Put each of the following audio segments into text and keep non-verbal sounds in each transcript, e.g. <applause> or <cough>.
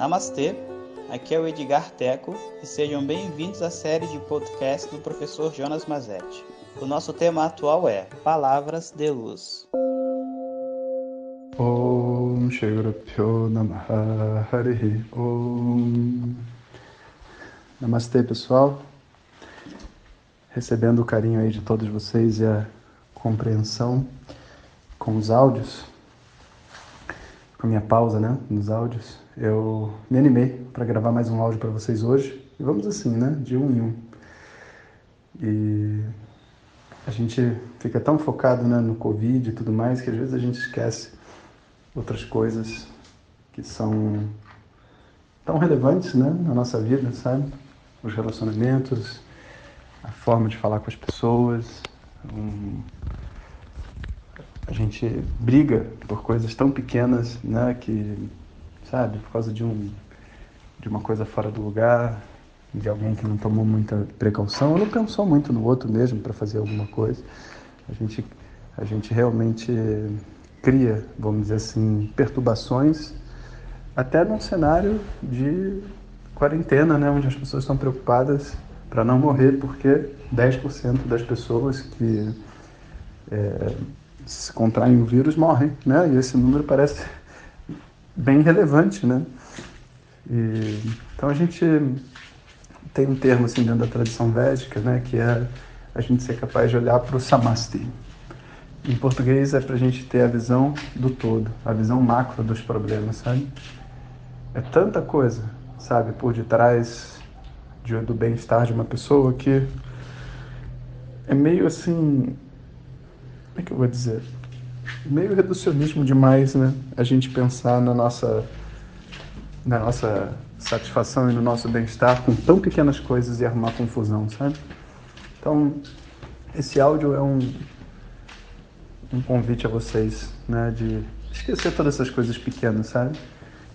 Namastê, aqui é o Edgar Teco e sejam bem-vindos à série de podcast do professor Jonas Mazetti. O nosso tema atual é Palavras de Luz. Om Om Namastê, pessoal. Recebendo o carinho aí de todos vocês e a compreensão com os áudios, com a minha pausa, né, nos áudios, eu me animei para gravar mais um áudio para vocês hoje. E vamos assim, né, de um em um. E a gente fica tão focado né, no Covid e tudo mais que às vezes a gente esquece outras coisas que são tão relevantes né, na nossa vida, sabe? Os relacionamentos, a forma de falar com as pessoas, um, a gente briga por coisas tão pequenas, né, que, sabe, por causa de um de uma coisa fora do lugar, de alguém que não tomou muita precaução, ou não pensou muito no outro mesmo para fazer alguma coisa. A gente a gente realmente cria, vamos dizer assim, perturbações até num cenário de quarentena, né, onde as pessoas estão preocupadas para não morrer, porque 10% das pessoas que é, se contraem o vírus morrem, né? E esse número parece bem relevante, né? E, então a gente tem um termo assim dentro da tradição védica, né? Que é a gente ser capaz de olhar para o samasti. Em português é para a gente ter a visão do todo, a visão macro dos problemas, sabe? É tanta coisa, sabe, por detrás de, do bem-estar de uma pessoa que é meio assim é que eu vou dizer? Meio reducionismo demais, né? A gente pensar na nossa, na nossa satisfação e no nosso bem-estar com tão pequenas coisas e arrumar confusão, sabe? Então, esse áudio é um, um convite a vocês, né? De esquecer todas essas coisas pequenas, sabe?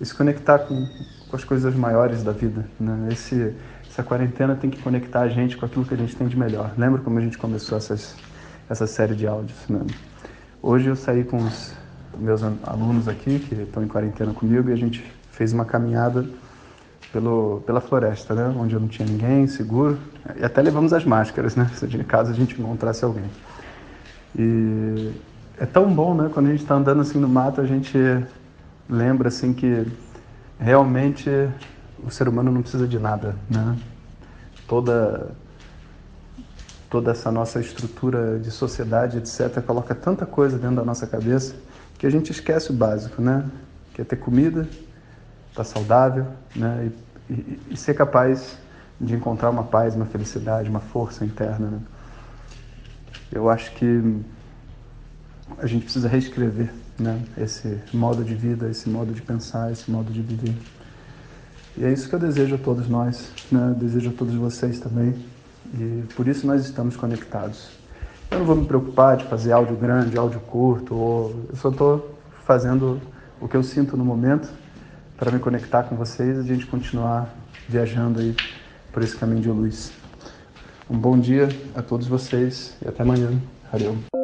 E se conectar com, com as coisas maiores da vida, né? Esse, essa quarentena tem que conectar a gente com aquilo que a gente tem de melhor. Lembra como a gente começou essas essa série de áudios. Né? Hoje eu saí com os meus alunos aqui, que estão em quarentena comigo, e a gente fez uma caminhada pelo, pela floresta, né? onde eu não tinha ninguém, seguro. E até levamos as máscaras, né? <laughs> se de casa a gente encontrasse alguém. E é tão bom, né? Quando a gente está andando assim no mato, a gente lembra assim que realmente o ser humano não precisa de nada, né? Toda toda essa nossa estrutura de sociedade, etc., coloca tanta coisa dentro da nossa cabeça que a gente esquece o básico, né? Que é ter comida, estar tá saudável, né? E, e, e, ser capaz de encontrar uma paz, uma felicidade, uma força interna. Né? Eu acho que a gente precisa reescrever né? esse modo de vida, esse modo de pensar, esse modo de viver. E é isso que eu desejo a todos nós, né? desejo a todos vocês também e por isso nós estamos conectados. Eu não vou me preocupar de fazer áudio grande, áudio curto, ou... eu só estou fazendo o que eu sinto no momento para me conectar com vocês e a gente continuar viajando aí por esse caminho de luz. Um bom dia a todos vocês e até amanhã. Valeu.